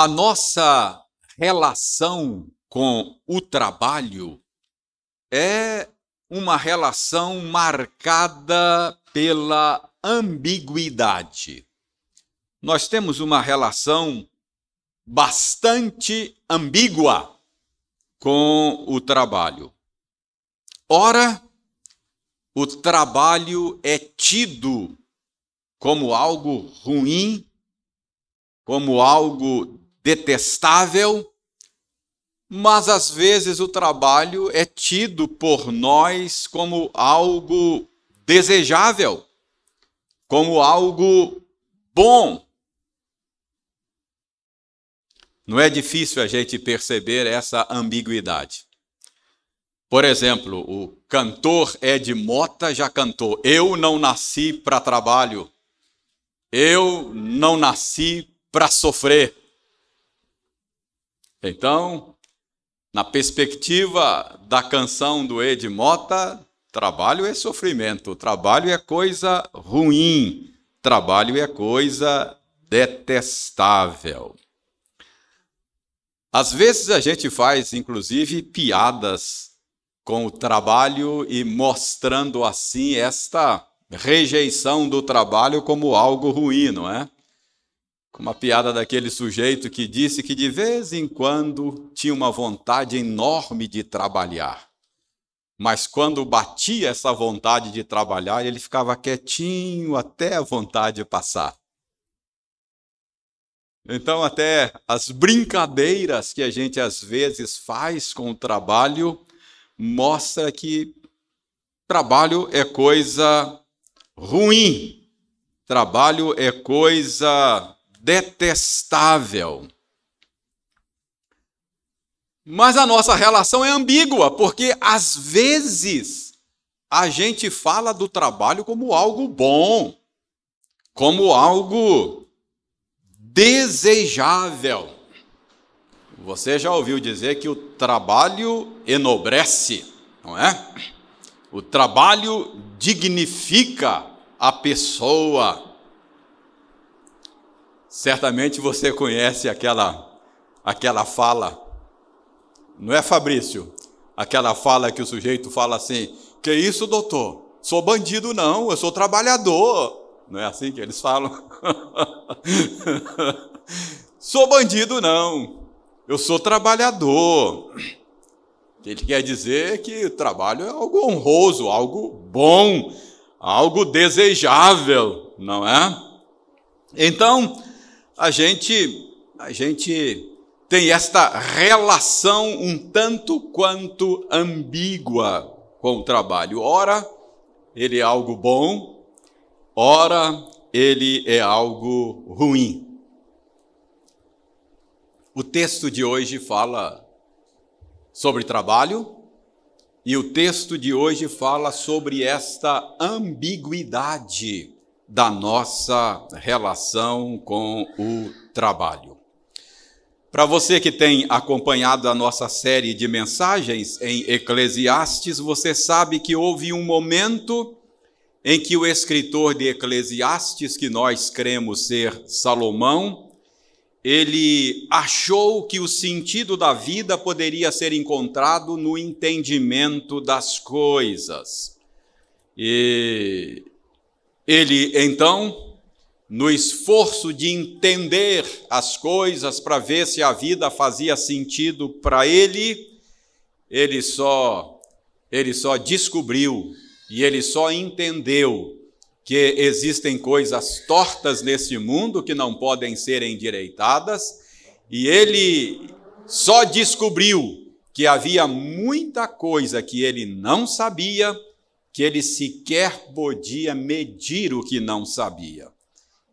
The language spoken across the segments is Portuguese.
A nossa relação com o trabalho é uma relação marcada pela ambiguidade. Nós temos uma relação bastante ambígua com o trabalho. Ora, o trabalho é tido como algo ruim, como algo detestável, mas às vezes o trabalho é tido por nós como algo desejável, como algo bom. Não é difícil a gente perceber essa ambiguidade. Por exemplo, o cantor Ed Mota já cantou: Eu não nasci para trabalho, eu não nasci para sofrer. Então, na perspectiva da canção do Ed Mota, trabalho é sofrimento, trabalho é coisa ruim, trabalho é coisa detestável. Às vezes a gente faz, inclusive, piadas com o trabalho e mostrando assim esta rejeição do trabalho como algo ruim, não é? Uma piada daquele sujeito que disse que de vez em quando tinha uma vontade enorme de trabalhar. Mas quando batia essa vontade de trabalhar, ele ficava quietinho até a vontade passar. Então, até as brincadeiras que a gente às vezes faz com o trabalho mostra que trabalho é coisa ruim. Trabalho é coisa detestável. Mas a nossa relação é ambígua, porque às vezes a gente fala do trabalho como algo bom, como algo desejável. Você já ouviu dizer que o trabalho enobrece, não é? O trabalho dignifica a pessoa. Certamente você conhece aquela aquela fala. Não é Fabrício? Aquela fala que o sujeito fala assim: "Que isso, doutor? Sou bandido não, eu sou trabalhador". Não é assim que eles falam? sou bandido não. Eu sou trabalhador. Ele quer dizer que o trabalho é algo honroso, algo bom, algo desejável, não é? Então, a gente, a gente tem esta relação um tanto quanto ambígua com o trabalho. Ora, ele é algo bom, ora, ele é algo ruim. O texto de hoje fala sobre trabalho e o texto de hoje fala sobre esta ambiguidade da nossa relação com o trabalho. Para você que tem acompanhado a nossa série de mensagens em Eclesiastes, você sabe que houve um momento em que o escritor de Eclesiastes, que nós cremos ser Salomão, ele achou que o sentido da vida poderia ser encontrado no entendimento das coisas. E ele, então, no esforço de entender as coisas para ver se a vida fazia sentido para ele, ele só ele só descobriu e ele só entendeu que existem coisas tortas nesse mundo que não podem ser endireitadas, e ele só descobriu que havia muita coisa que ele não sabia que ele sequer podia medir o que não sabia.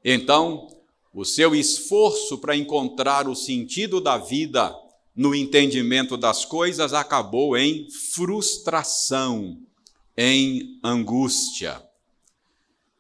Então, o seu esforço para encontrar o sentido da vida no entendimento das coisas acabou em frustração, em angústia.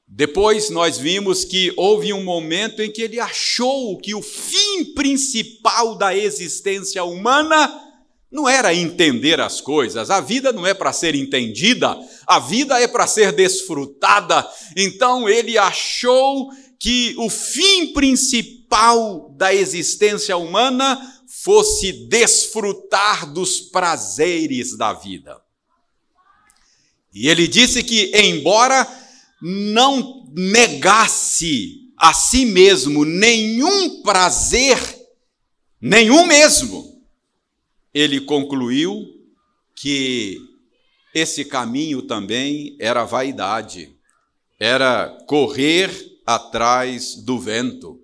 Depois nós vimos que houve um momento em que ele achou que o fim principal da existência humana não era entender as coisas, a vida não é para ser entendida, a vida é para ser desfrutada. Então ele achou que o fim principal da existência humana fosse desfrutar dos prazeres da vida. E ele disse que, embora não negasse a si mesmo nenhum prazer, nenhum mesmo, ele concluiu que esse caminho também era vaidade, era correr atrás do vento.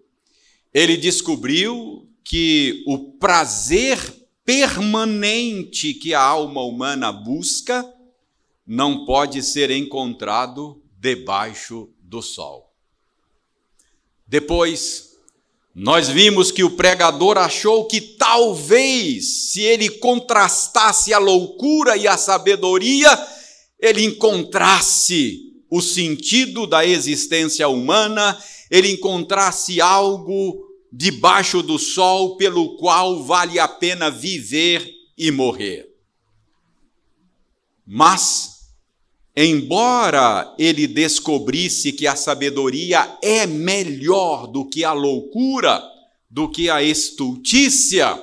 Ele descobriu que o prazer permanente que a alma humana busca não pode ser encontrado debaixo do sol. Depois, nós vimos que o pregador achou que talvez, se ele contrastasse a loucura e a sabedoria, ele encontrasse o sentido da existência humana, ele encontrasse algo debaixo do sol pelo qual vale a pena viver e morrer. Mas Embora ele descobrisse que a sabedoria é melhor do que a loucura, do que a estultícia,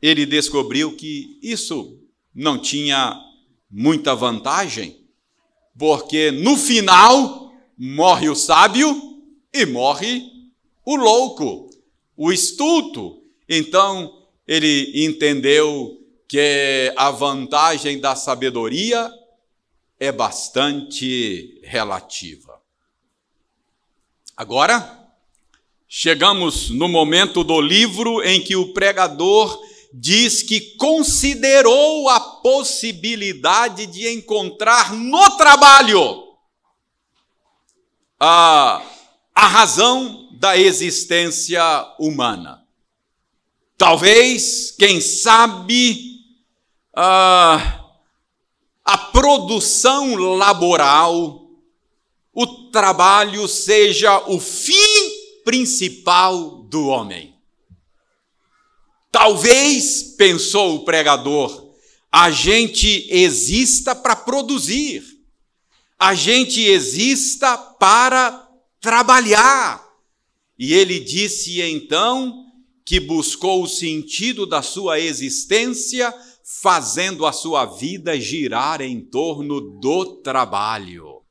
ele descobriu que isso não tinha muita vantagem, porque no final morre o sábio e morre o louco, o estulto. Então ele entendeu que a vantagem da sabedoria é bastante relativa. Agora, chegamos no momento do livro em que o pregador diz que considerou a possibilidade de encontrar no trabalho a, a razão da existência humana. Talvez, quem sabe, uh, a produção laboral, o trabalho seja o fim principal do homem. Talvez, pensou o pregador, a gente exista para produzir, a gente exista para trabalhar. E ele disse então que buscou o sentido da sua existência fazendo a sua vida girar em torno do trabalho.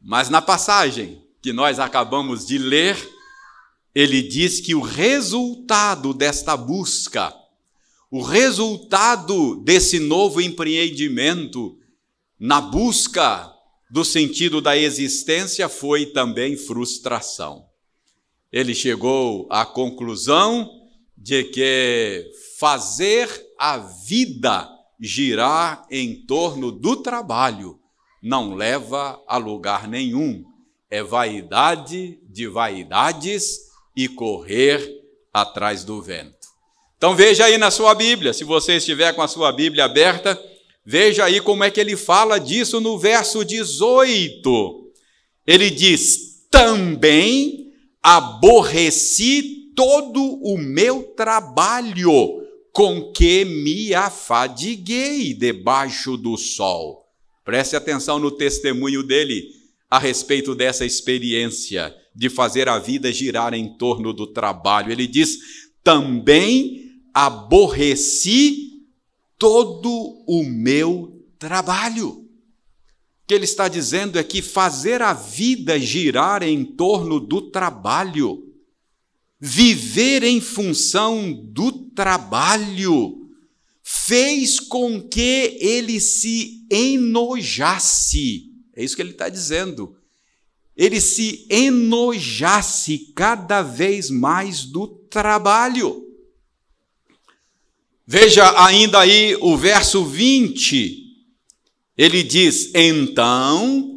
Mas na passagem que nós acabamos de ler, ele diz que o resultado desta busca, o resultado desse novo empreendimento na busca do sentido da existência foi também frustração. Ele chegou à conclusão de que fazer a vida girar em torno do trabalho não leva a lugar nenhum. É vaidade de vaidades e correr atrás do vento. Então veja aí na sua Bíblia, se você estiver com a sua Bíblia aberta, veja aí como é que ele fala disso no verso 18. Ele diz: Também aborreci todo o meu trabalho com que me afadiguei debaixo do sol. Preste atenção no testemunho dele a respeito dessa experiência de fazer a vida girar em torno do trabalho. Ele diz: também aborreci todo o meu trabalho. O que ele está dizendo é que fazer a vida girar em torno do trabalho viver em função do trabalho, fez com que ele se enojasse. É isso que ele está dizendo. Ele se enojasse cada vez mais do trabalho. Veja ainda aí o verso 20. Ele diz: Então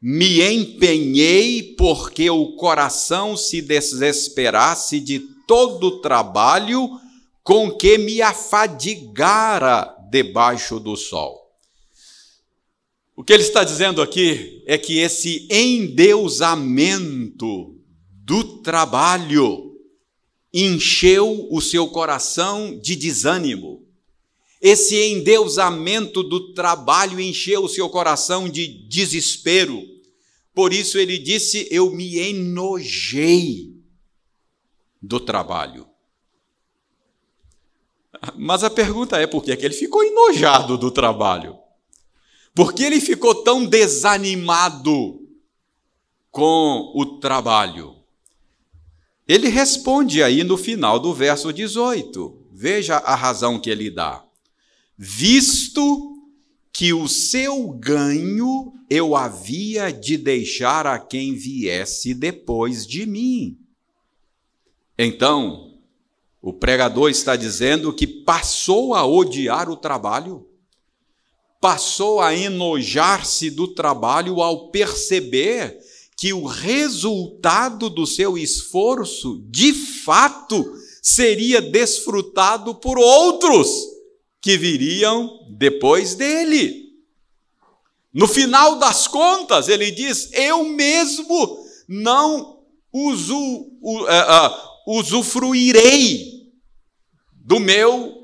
me empenhei porque o coração se desesperasse de todo o trabalho com que me afadigara debaixo do sol. O que ele está dizendo aqui é que esse endeusamento do trabalho encheu o seu coração de desânimo. Esse endeusamento do trabalho encheu o seu coração de desespero, Por isso ele disse: Eu me enojei do trabalho. Mas a pergunta é por que ele ficou enojado do trabalho? Por que ele ficou tão desanimado com o trabalho? Ele responde aí no final do verso 18. Veja a razão que ele dá. Visto que o seu ganho eu havia de deixar a quem viesse depois de mim. Então, o pregador está dizendo que passou a odiar o trabalho, passou a enojar-se do trabalho ao perceber que o resultado do seu esforço, de fato, seria desfrutado por outros que viriam depois dele. No final das contas, ele diz: Eu mesmo não uso, uh, uh, usufruirei do meu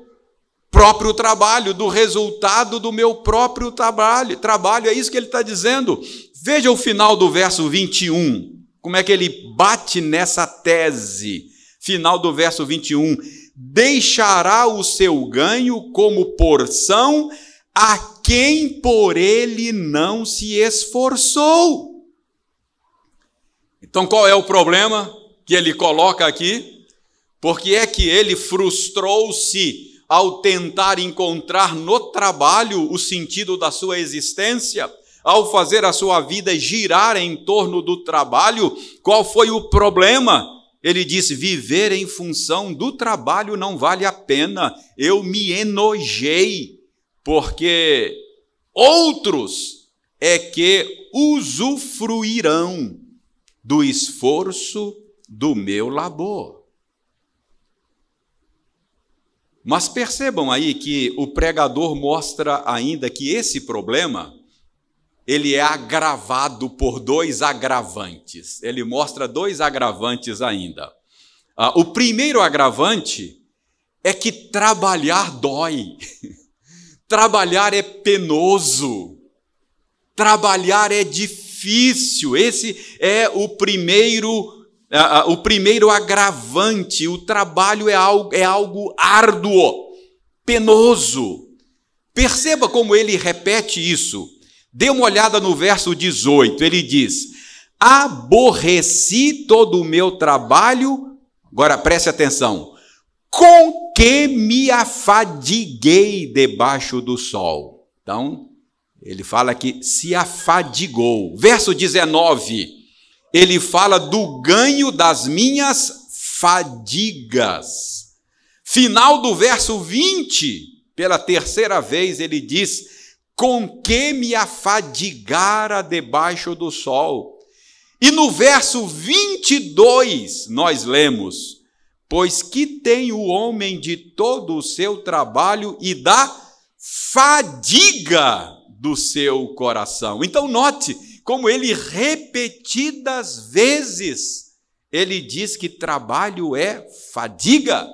próprio trabalho, do resultado do meu próprio trabalho. Trabalho, é isso que ele está dizendo. Veja o final do verso 21, como é que ele bate nessa tese. Final do verso 21. Deixará o seu ganho como porção a quem por ele não se esforçou. Então qual é o problema? que ele coloca aqui, porque é que ele frustrou-se ao tentar encontrar no trabalho o sentido da sua existência, ao fazer a sua vida girar em torno do trabalho, qual foi o problema? Ele disse: viver em função do trabalho não vale a pena. Eu me enojei, porque outros é que usufruirão do esforço do meu labor. Mas percebam aí que o pregador mostra ainda que esse problema ele é agravado por dois agravantes. Ele mostra dois agravantes ainda. Ah, o primeiro agravante é que trabalhar dói. trabalhar é penoso. Trabalhar é difícil. Esse é o primeiro o primeiro agravante, o trabalho é algo, é algo árduo, penoso. Perceba como ele repete isso. Dê uma olhada no verso 18, ele diz: Aborreci todo o meu trabalho, agora preste atenção, com que me afadiguei debaixo do sol. Então, ele fala que se afadigou. Verso 19 ele fala do ganho das minhas fadigas. Final do verso 20, pela terceira vez, ele diz: Com que me afadigara debaixo do sol? E no verso 22, nós lemos: Pois que tem o homem de todo o seu trabalho e da fadiga do seu coração. Então, note como ele repetidas vezes ele diz que trabalho é fadiga,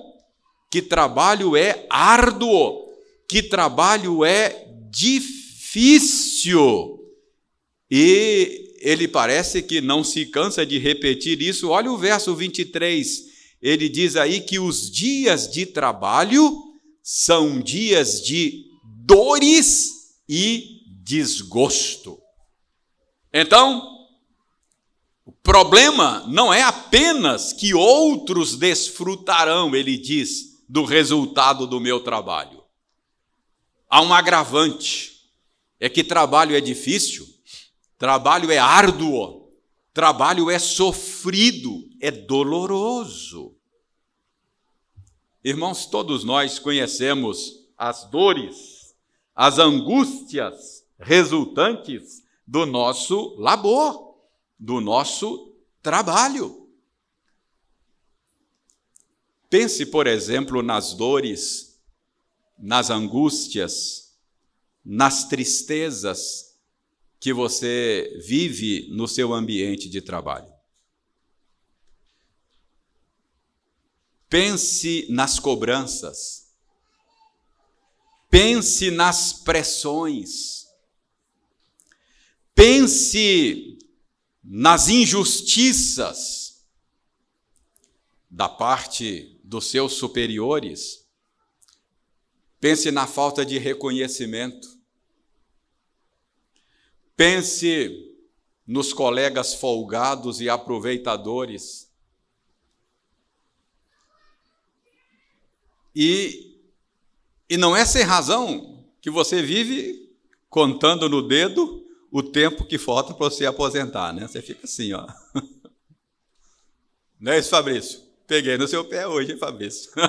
que trabalho é árduo, que trabalho é difícil. E ele parece que não se cansa de repetir isso. Olha o verso 23. Ele diz aí que os dias de trabalho são dias de dores e desgosto. Então, o problema não é apenas que outros desfrutarão, ele diz, do resultado do meu trabalho. Há um agravante: é que trabalho é difícil, trabalho é árduo, trabalho é sofrido, é doloroso. Irmãos, todos nós conhecemos as dores, as angústias resultantes do nosso labor, do nosso trabalho. Pense, por exemplo, nas dores, nas angústias, nas tristezas que você vive no seu ambiente de trabalho. Pense nas cobranças. Pense nas pressões Pense nas injustiças da parte dos seus superiores. Pense na falta de reconhecimento. Pense nos colegas folgados e aproveitadores. E, e não é sem razão que você vive contando no dedo o tempo que falta para você aposentar, né? Você fica assim, ó. Não é isso, Fabrício? Peguei no seu pé hoje, hein, Fabrício?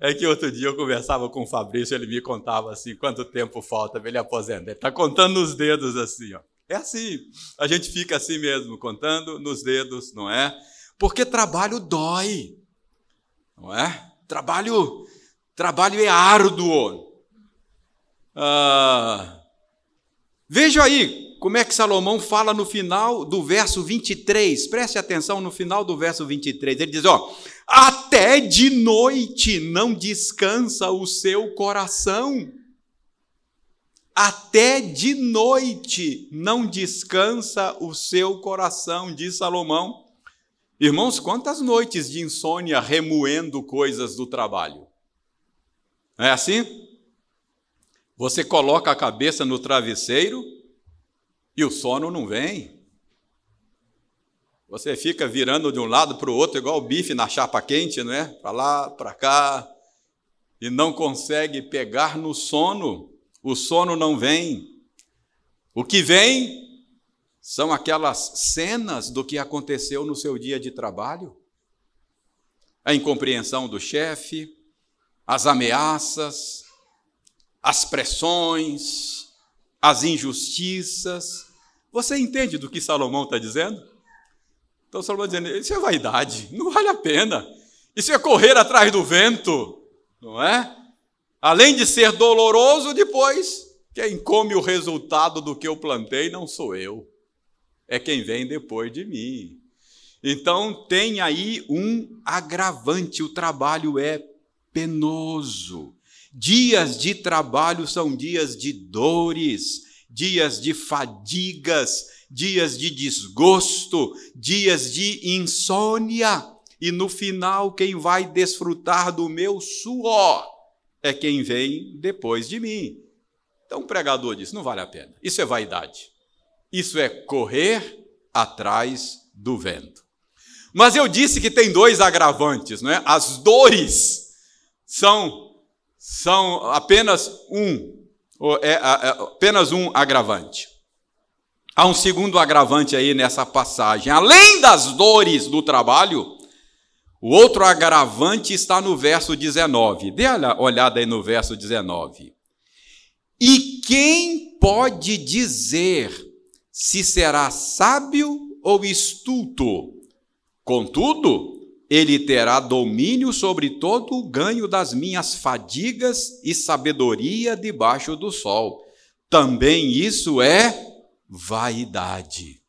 É que outro dia eu conversava com o Fabrício, ele me contava assim, quanto tempo falta para ele aposentar. Ele está contando nos dedos assim, ó. É assim, a gente fica assim mesmo, contando nos dedos, não é? Porque trabalho dói, não é? Trabalho, trabalho é árduo, ah, veja aí como é que Salomão fala no final do verso 23. Preste atenção no final do verso 23. Ele diz: Ó, até de noite não descansa o seu coração. Até de noite não descansa o seu coração, diz Salomão. Irmãos, quantas noites de insônia remoendo coisas do trabalho? Não é assim? Você coloca a cabeça no travesseiro e o sono não vem. Você fica virando de um lado para o outro, igual o bife na chapa quente, não é? Para lá, para cá, e não consegue pegar no sono. O sono não vem. O que vem são aquelas cenas do que aconteceu no seu dia de trabalho. A incompreensão do chefe, as ameaças, as pressões, as injustiças. Você entende do que Salomão está dizendo? Então, Salomão está dizendo: isso é vaidade, não vale a pena. Isso é correr atrás do vento, não é? Além de ser doloroso, depois, quem come o resultado do que eu plantei não sou eu, é quem vem depois de mim. Então, tem aí um agravante: o trabalho é penoso. Dias de trabalho são dias de dores, dias de fadigas, dias de desgosto, dias de insônia. E no final, quem vai desfrutar do meu suor é quem vem depois de mim. Então o pregador diz: não vale a pena. Isso é vaidade. Isso é correr atrás do vento. Mas eu disse que tem dois agravantes, não é? As dores são são apenas um, é, é, apenas um agravante. Há um segundo agravante aí nessa passagem. Além das dores do trabalho, o outro agravante está no verso 19. Dê uma olhada aí no verso 19. E quem pode dizer se será sábio ou estulto? Contudo, ele terá domínio sobre todo o ganho das minhas fadigas e sabedoria debaixo do sol. Também isso é vaidade.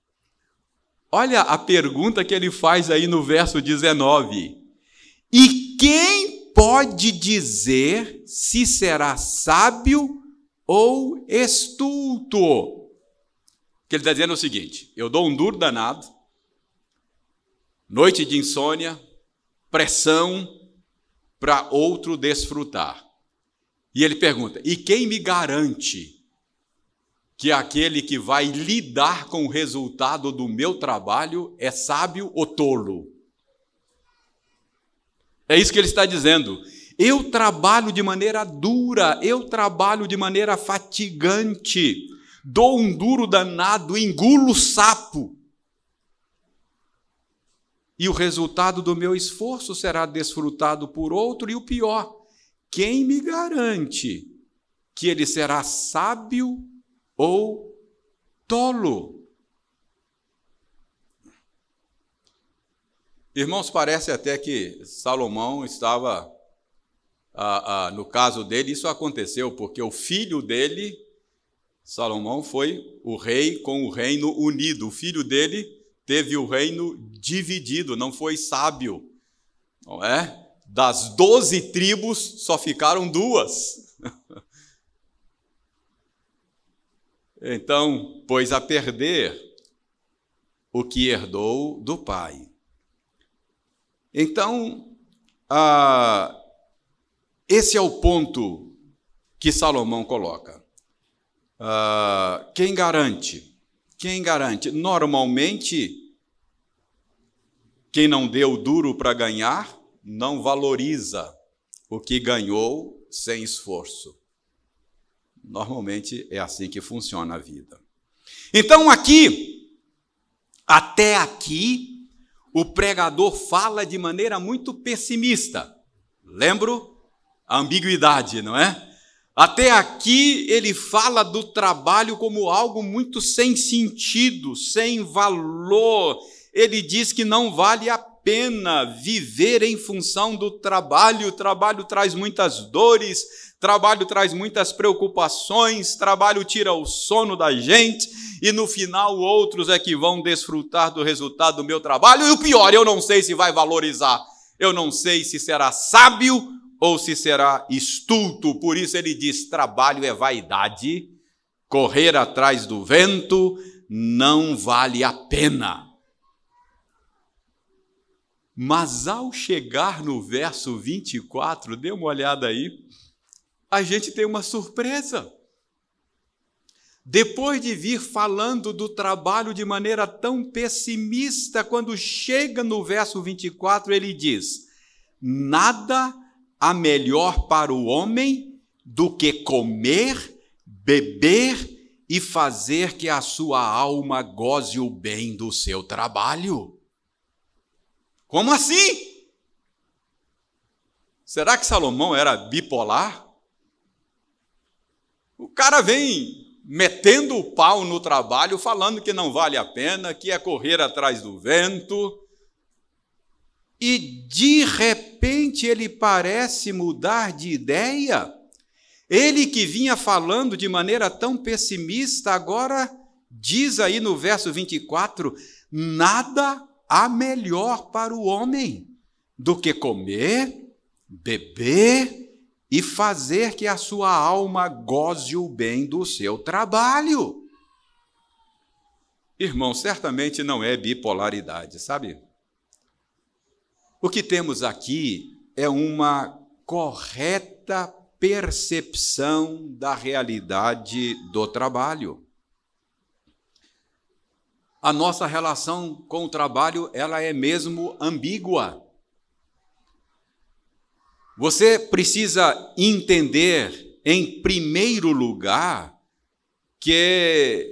Olha a pergunta que ele faz aí no verso 19. E quem pode dizer se será sábio ou estulto? Que ele está dizendo o seguinte: eu dou um duro danado, noite de insônia, pressão para outro desfrutar. E ele pergunta: e quem me garante que aquele que vai lidar com o resultado do meu trabalho é sábio ou tolo? É isso que ele está dizendo. Eu trabalho de maneira dura, eu trabalho de maneira fatigante, dou um duro danado, engulo sapo e o resultado do meu esforço será desfrutado por outro, e o pior, quem me garante que ele será sábio ou tolo? Irmãos, parece até que Salomão estava, ah, ah, no caso dele, isso aconteceu porque o filho dele, Salomão, foi o rei com o reino unido. O filho dele teve o reino dividido, não foi sábio, não é? Das doze tribos só ficaram duas. Então, pôs a perder o que herdou do pai. Então, ah, esse é o ponto que Salomão coloca. Ah, quem garante? Quem garante? Normalmente, quem não deu duro para ganhar, não valoriza o que ganhou sem esforço. Normalmente é assim que funciona a vida. Então, aqui, até aqui, o pregador fala de maneira muito pessimista. Lembro a ambiguidade, não é? Até aqui ele fala do trabalho como algo muito sem sentido, sem valor. Ele diz que não vale a pena viver em função do trabalho. O trabalho traz muitas dores, trabalho traz muitas preocupações, trabalho tira o sono da gente e no final outros é que vão desfrutar do resultado do meu trabalho. E o pior, eu não sei se vai valorizar, eu não sei se será sábio ou se será estulto. Por isso ele diz: trabalho é vaidade, correr atrás do vento não vale a pena. Mas ao chegar no verso 24, dê uma olhada aí, a gente tem uma surpresa. Depois de vir falando do trabalho de maneira tão pessimista, quando chega no verso 24, ele diz: Nada há melhor para o homem do que comer, beber e fazer que a sua alma goze o bem do seu trabalho. Como assim? Será que Salomão era bipolar? O cara vem metendo o pau no trabalho, falando que não vale a pena, que é correr atrás do vento. E de repente ele parece mudar de ideia. Ele que vinha falando de maneira tão pessimista, agora diz aí no verso 24: nada há melhor para o homem do que comer, beber e fazer que a sua alma goze o bem do seu trabalho. Irmão, certamente não é bipolaridade, sabe? O que temos aqui é uma correta percepção da realidade do trabalho a nossa relação com o trabalho ela é mesmo ambígua. Você precisa entender, em primeiro lugar, que,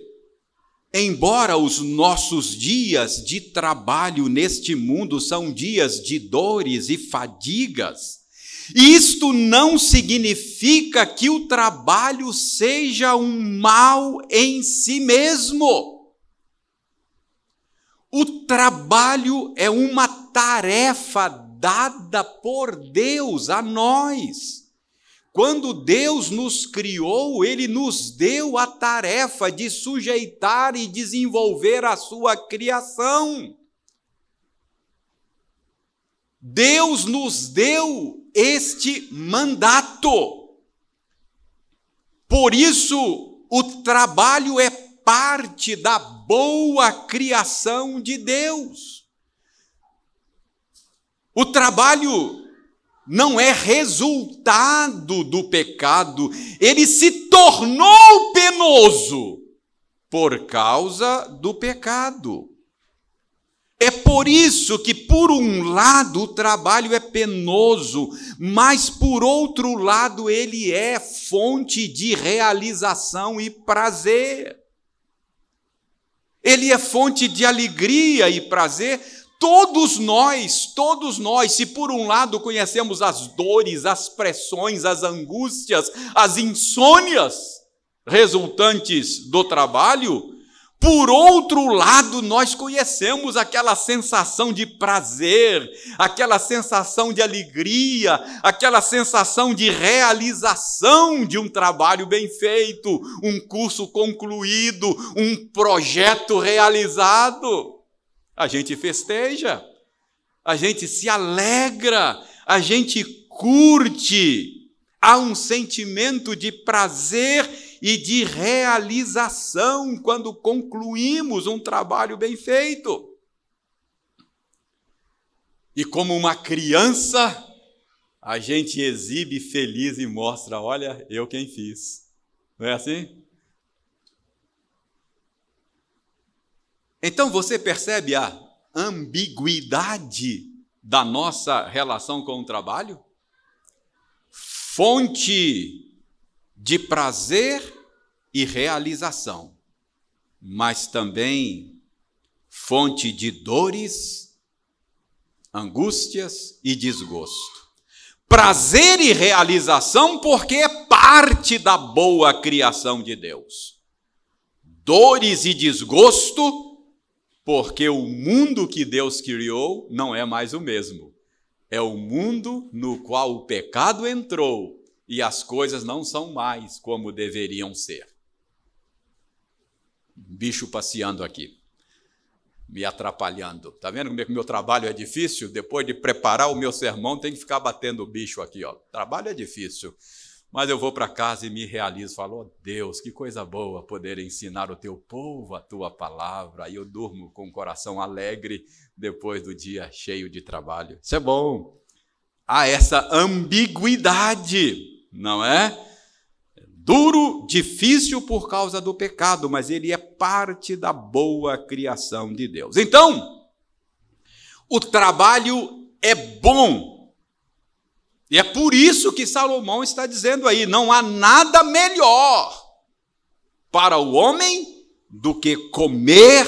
embora os nossos dias de trabalho neste mundo são dias de dores e fadigas, isto não significa que o trabalho seja um mal em si mesmo. O trabalho é uma tarefa dada por Deus a nós. Quando Deus nos criou, Ele nos deu a tarefa de sujeitar e desenvolver a sua criação. Deus nos deu este mandato. Por isso, o trabalho é parte da boa criação de Deus. O trabalho não é resultado do pecado, ele se tornou penoso por causa do pecado. É por isso que, por um lado, o trabalho é penoso, mas, por outro lado, ele é fonte de realização e prazer ele é fonte de alegria e prazer. Todos nós, todos nós, se por um lado conhecemos as dores, as pressões, as angústias, as insônias resultantes do trabalho, por outro lado, nós conhecemos aquela sensação de prazer, aquela sensação de alegria, aquela sensação de realização de um trabalho bem feito, um curso concluído, um projeto realizado. A gente festeja, a gente se alegra, a gente curte, há um sentimento de prazer e de realização quando concluímos um trabalho bem feito. E como uma criança, a gente exibe feliz e mostra: olha, eu quem fiz. Não é assim? Então você percebe a ambiguidade da nossa relação com o trabalho? Fonte de prazer e realização, mas também fonte de dores, angústias e desgosto. Prazer e realização porque é parte da boa criação de Deus. Dores e desgosto porque o mundo que Deus criou não é mais o mesmo. É o mundo no qual o pecado entrou e as coisas não são mais como deveriam ser. Bicho passeando aqui, me atrapalhando. Tá vendo como é que meu trabalho é difícil? Depois de preparar o meu sermão, tem que ficar batendo o bicho aqui, ó. Trabalho é difícil. Mas eu vou para casa e me realizo, falo, oh, Deus, que coisa boa poder ensinar o teu povo a tua palavra. Aí eu durmo com o coração alegre depois do dia cheio de trabalho. Isso é bom. Há essa ambiguidade, não é? Duro, difícil por causa do pecado, mas ele é parte da boa criação de Deus. Então, o trabalho é bom e é por isso que Salomão está dizendo aí: não há nada melhor para o homem do que comer,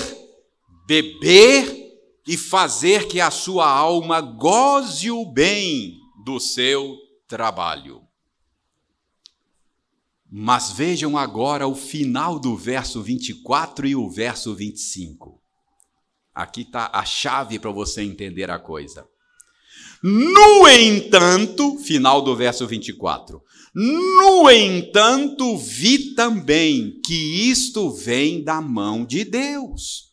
beber e fazer que a sua alma goze o bem do seu trabalho. Mas vejam agora o final do verso 24 e o verso 25. Aqui está a chave para você entender a coisa. No entanto, final do verso 24. No entanto, vi também que isto vem da mão de Deus.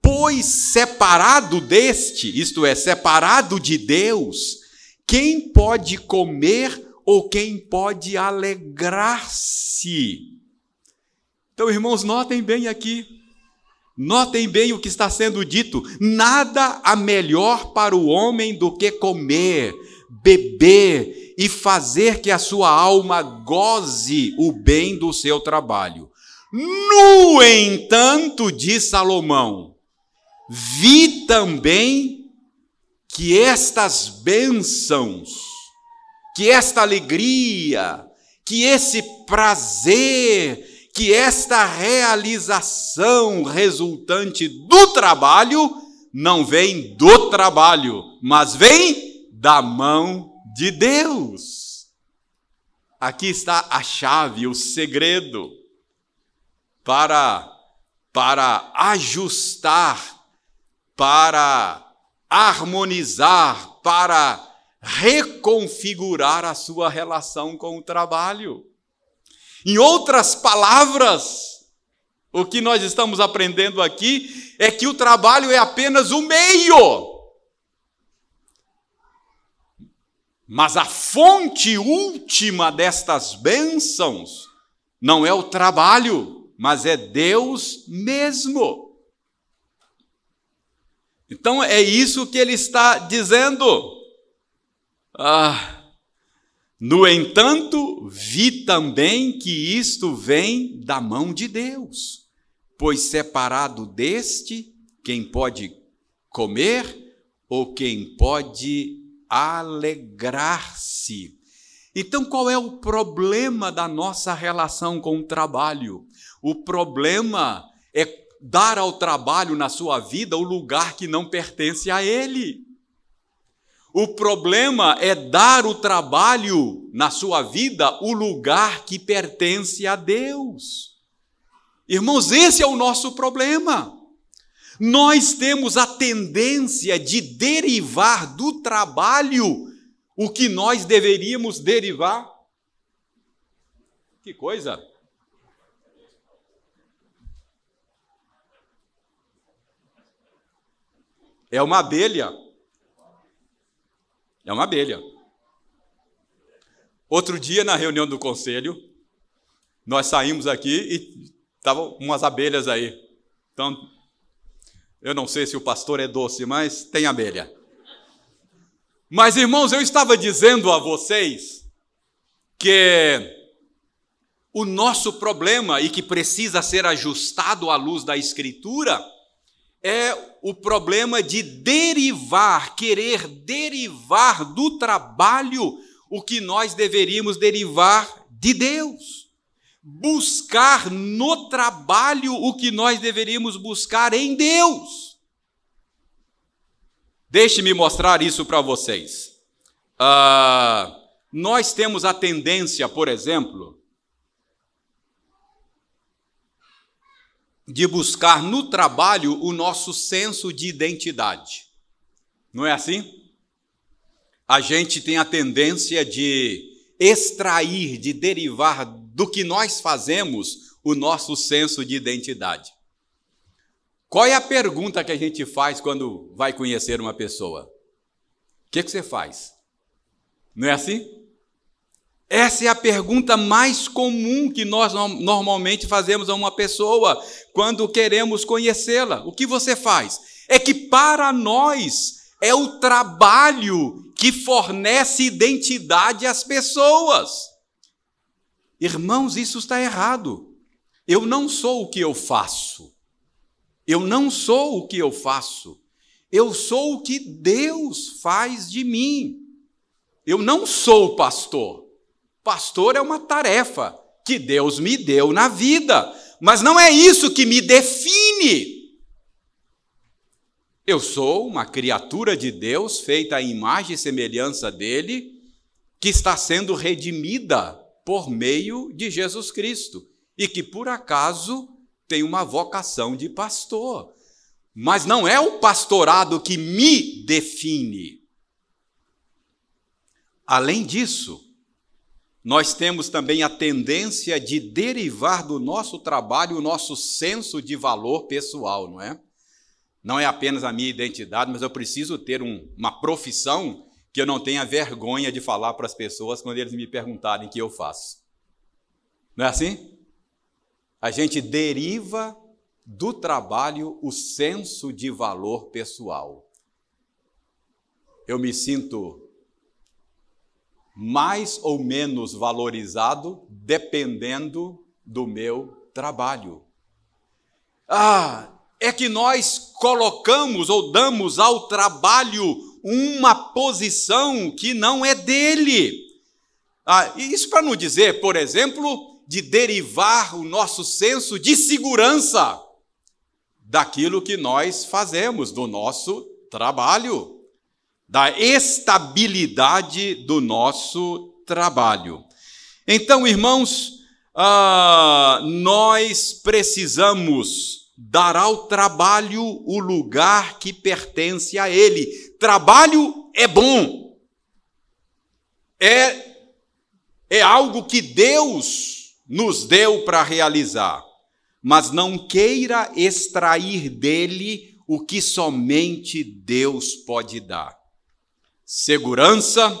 Pois separado deste, isto é, separado de Deus, quem pode comer ou quem pode alegrar-se? Então, irmãos, notem bem aqui. Notem bem o que está sendo dito: nada há melhor para o homem do que comer, beber e fazer que a sua alma goze o bem do seu trabalho. No entanto, diz Salomão, vi também que estas bênçãos, que esta alegria, que esse prazer, que esta realização resultante do trabalho não vem do trabalho, mas vem da mão de Deus. Aqui está a chave, o segredo para para ajustar, para harmonizar, para reconfigurar a sua relação com o trabalho. Em outras palavras, o que nós estamos aprendendo aqui é que o trabalho é apenas o meio. Mas a fonte última destas bênçãos não é o trabalho, mas é Deus mesmo. Então é isso que ele está dizendo. Ah, no entanto, vi também que isto vem da mão de Deus, pois separado deste, quem pode comer ou quem pode alegrar-se. Então, qual é o problema da nossa relação com o trabalho? O problema é dar ao trabalho na sua vida o lugar que não pertence a ele. O problema é dar o trabalho na sua vida o lugar que pertence a Deus. Irmãos, esse é o nosso problema. Nós temos a tendência de derivar do trabalho o que nós deveríamos derivar. Que coisa! É uma abelha. É uma abelha. Outro dia, na reunião do conselho, nós saímos aqui e estavam umas abelhas aí. Então, eu não sei se o pastor é doce, mas tem abelha. Mas, irmãos, eu estava dizendo a vocês que o nosso problema e que precisa ser ajustado à luz da Escritura é o problema de derivar, querer derivar do trabalho o que nós deveríamos derivar de Deus. Buscar no trabalho o que nós deveríamos buscar em Deus. Deixe-me mostrar isso para vocês. Uh, nós temos a tendência, por exemplo, de buscar no trabalho o nosso senso de identidade. Não é assim? A gente tem a tendência de extrair, de derivar do que nós fazemos o nosso senso de identidade. Qual é a pergunta que a gente faz quando vai conhecer uma pessoa? O que, que você faz? Não é assim? Essa é a pergunta mais comum que nós normalmente fazemos a uma pessoa quando queremos conhecê-la. O que você faz? É que para nós é o trabalho que fornece identidade às pessoas. Irmãos, isso está errado. Eu não sou o que eu faço. Eu não sou o que eu faço. Eu sou o que Deus faz de mim. Eu não sou pastor. Pastor é uma tarefa que Deus me deu na vida, mas não é isso que me define. Eu sou uma criatura de Deus, feita à imagem e semelhança dele, que está sendo redimida por meio de Jesus Cristo e que por acaso tem uma vocação de pastor. Mas não é o pastorado que me define. Além disso, nós temos também a tendência de derivar do nosso trabalho o nosso senso de valor pessoal, não é? Não é apenas a minha identidade, mas eu preciso ter um, uma profissão que eu não tenha vergonha de falar para as pessoas quando eles me perguntarem o que eu faço. Não é assim? A gente deriva do trabalho o senso de valor pessoal. Eu me sinto mais ou menos valorizado dependendo do meu trabalho. Ah, é que nós colocamos ou damos ao trabalho uma posição que não é dele. Ah, isso para não dizer, por exemplo, de derivar o nosso senso de segurança daquilo que nós fazemos, do nosso trabalho da estabilidade do nosso trabalho. Então, irmãos, ah, nós precisamos dar ao trabalho o lugar que pertence a ele. Trabalho é bom, é, é algo que Deus nos deu para realizar, mas não queira extrair dele o que somente Deus pode dar segurança,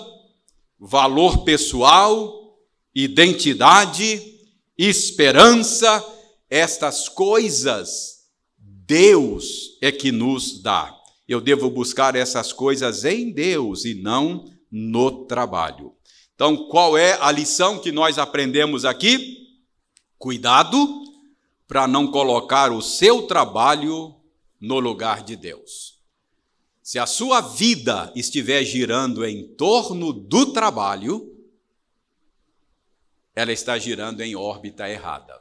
valor pessoal, identidade, esperança, estas coisas Deus é que nos dá. Eu devo buscar essas coisas em Deus e não no trabalho. Então, qual é a lição que nós aprendemos aqui? Cuidado para não colocar o seu trabalho no lugar de Deus. Se a sua vida estiver girando em torno do trabalho, ela está girando em órbita errada.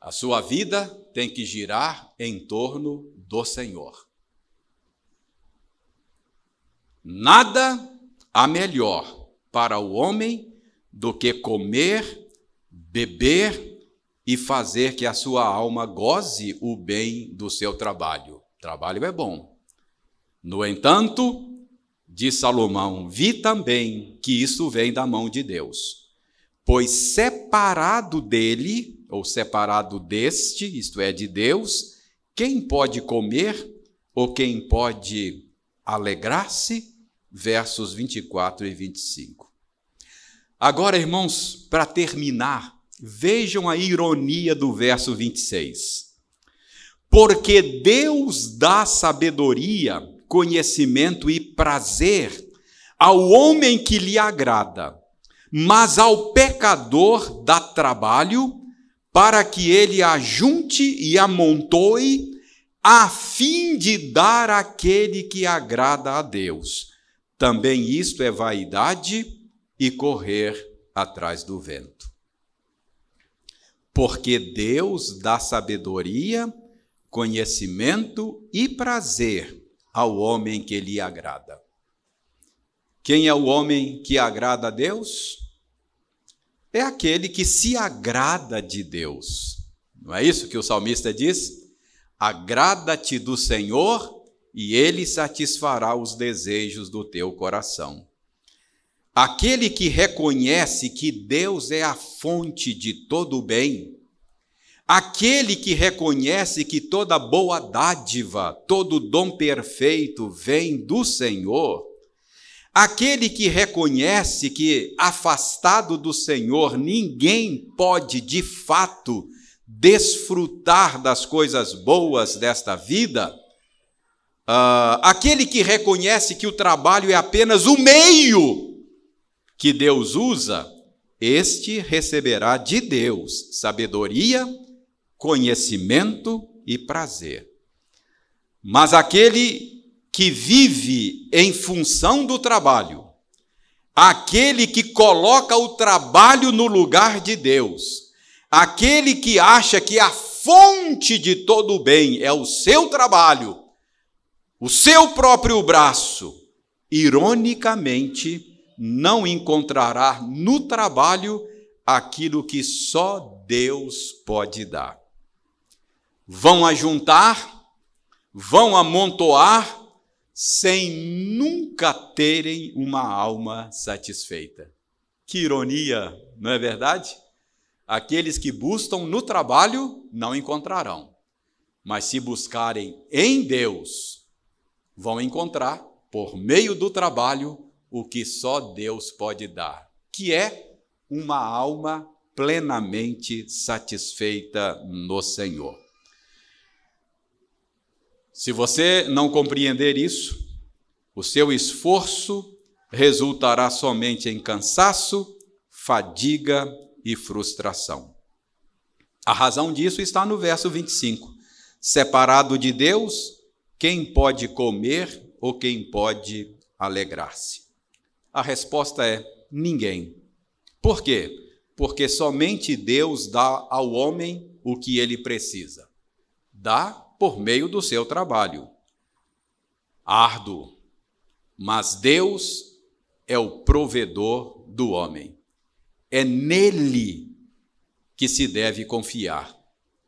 A sua vida tem que girar em torno do Senhor. Nada há melhor para o homem do que comer, beber e fazer que a sua alma goze o bem do seu trabalho. Trabalho é bom, no entanto, diz Salomão, vi também que isso vem da mão de Deus. Pois separado dele, ou separado deste, isto é, de Deus, quem pode comer ou quem pode alegrar-se? Versos 24 e 25. Agora, irmãos, para terminar, Vejam a ironia do verso 26. Porque Deus dá sabedoria, conhecimento e prazer ao homem que lhe agrada, mas ao pecador dá trabalho para que ele ajunte e amontoe, a fim de dar àquele que agrada a Deus. Também isto é vaidade e correr atrás do vento. Porque Deus dá sabedoria, conhecimento e prazer ao homem que lhe agrada. Quem é o homem que agrada a Deus? É aquele que se agrada de Deus. Não é isso que o salmista diz? Agrada-te do Senhor e ele satisfará os desejos do teu coração. Aquele que reconhece que Deus é a fonte de todo o bem, aquele que reconhece que toda boa dádiva, todo dom perfeito vem do Senhor, Aquele que reconhece que, afastado do Senhor, ninguém pode de fato desfrutar das coisas boas desta vida, uh, aquele que reconhece que o trabalho é apenas o meio que Deus usa, este receberá de Deus sabedoria, conhecimento e prazer. Mas aquele que vive em função do trabalho, aquele que coloca o trabalho no lugar de Deus, aquele que acha que a fonte de todo o bem é o seu trabalho, o seu próprio braço, ironicamente, não encontrará no trabalho aquilo que só Deus pode dar. Vão ajuntar, vão amontoar, sem nunca terem uma alma satisfeita. Que ironia, não é verdade? Aqueles que buscam no trabalho não encontrarão, mas se buscarem em Deus, vão encontrar, por meio do trabalho, o que só Deus pode dar, que é uma alma plenamente satisfeita no Senhor. Se você não compreender isso, o seu esforço resultará somente em cansaço, fadiga e frustração. A razão disso está no verso 25. Separado de Deus, quem pode comer ou quem pode alegrar-se? A resposta é: ninguém. Por quê? Porque somente Deus dá ao homem o que ele precisa. Dá por meio do seu trabalho. Árduo, mas Deus é o provedor do homem. É nele que se deve confiar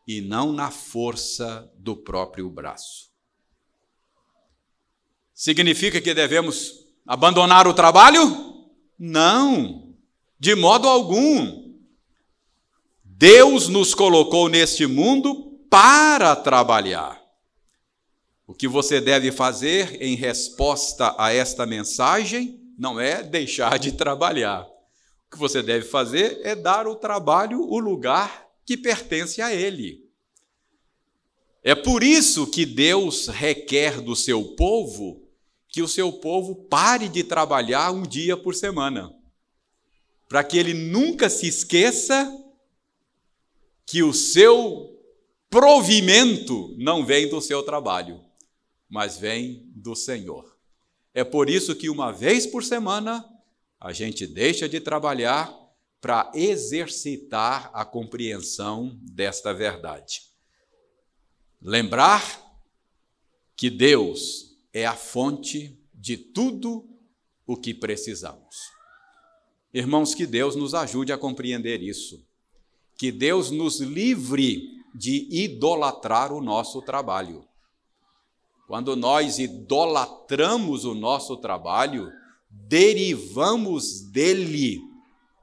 e não na força do próprio braço. Significa que devemos abandonar o trabalho? Não, de modo algum. Deus nos colocou neste mundo para trabalhar. O que você deve fazer em resposta a esta mensagem não é deixar de trabalhar. O que você deve fazer é dar ao trabalho o lugar que pertence a ele. É por isso que Deus requer do seu povo que o seu povo pare de trabalhar um dia por semana, para que ele nunca se esqueça que o seu provimento não vem do seu trabalho, mas vem do Senhor. É por isso que uma vez por semana a gente deixa de trabalhar para exercitar a compreensão desta verdade. Lembrar que Deus é a fonte de tudo o que precisamos. Irmãos, que Deus nos ajude a compreender isso. Que Deus nos livre de idolatrar o nosso trabalho. Quando nós idolatramos o nosso trabalho, derivamos dele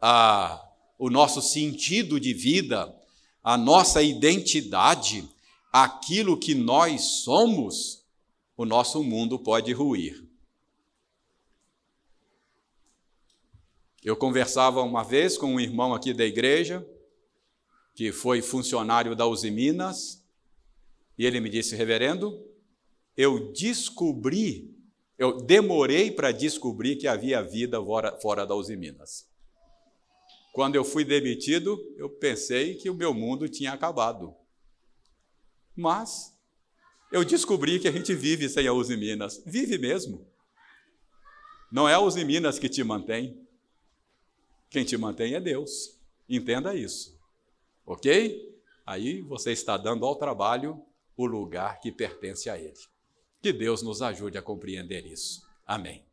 a, o nosso sentido de vida, a nossa identidade, aquilo que nós somos, o nosso mundo pode ruir. Eu conversava uma vez com um irmão aqui da igreja, que foi funcionário da Uzi Minas, e ele me disse, reverendo, eu descobri, eu demorei para descobrir que havia vida fora, da Uzi Minas. Quando eu fui demitido, eu pensei que o meu mundo tinha acabado. Mas eu descobri que a gente vive sem a Uzi Minas. Vive mesmo. Não é a Uzi Minas que te mantém. Quem te mantém é Deus. Entenda isso. Ok? Aí você está dando ao trabalho o lugar que pertence a Ele. Que Deus nos ajude a compreender isso. Amém.